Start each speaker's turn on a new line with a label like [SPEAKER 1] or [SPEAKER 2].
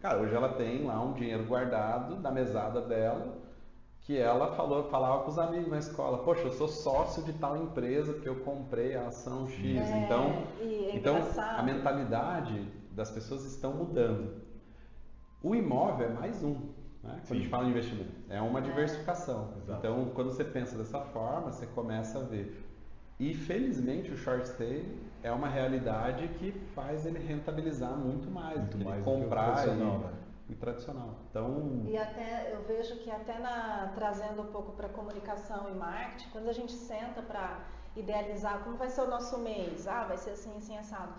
[SPEAKER 1] Cara, hoje ela tem lá um dinheiro guardado da mesada dela, que ela falou, falava com os amigos na escola, poxa, eu sou sócio de tal empresa que eu comprei a ação X.
[SPEAKER 2] É,
[SPEAKER 1] então,
[SPEAKER 2] é
[SPEAKER 1] então a mentalidade das pessoas estão mudando. O imóvel é mais um, né? Quando a gente fala em investimento, é uma diversificação.
[SPEAKER 3] Exato.
[SPEAKER 1] Então, quando você pensa dessa forma, você começa a ver. E felizmente o short stay é uma realidade que faz ele rentabilizar muito mais,
[SPEAKER 3] Muito
[SPEAKER 1] do
[SPEAKER 3] mais do que o
[SPEAKER 1] comprar
[SPEAKER 3] tradicional,
[SPEAKER 1] e,
[SPEAKER 3] né?
[SPEAKER 1] e tradicional. Então,
[SPEAKER 2] E até eu vejo que até na trazendo um pouco para comunicação e marketing, quando a gente senta para idealizar como vai ser o nosso mês, ah, vai ser assim, assim assado.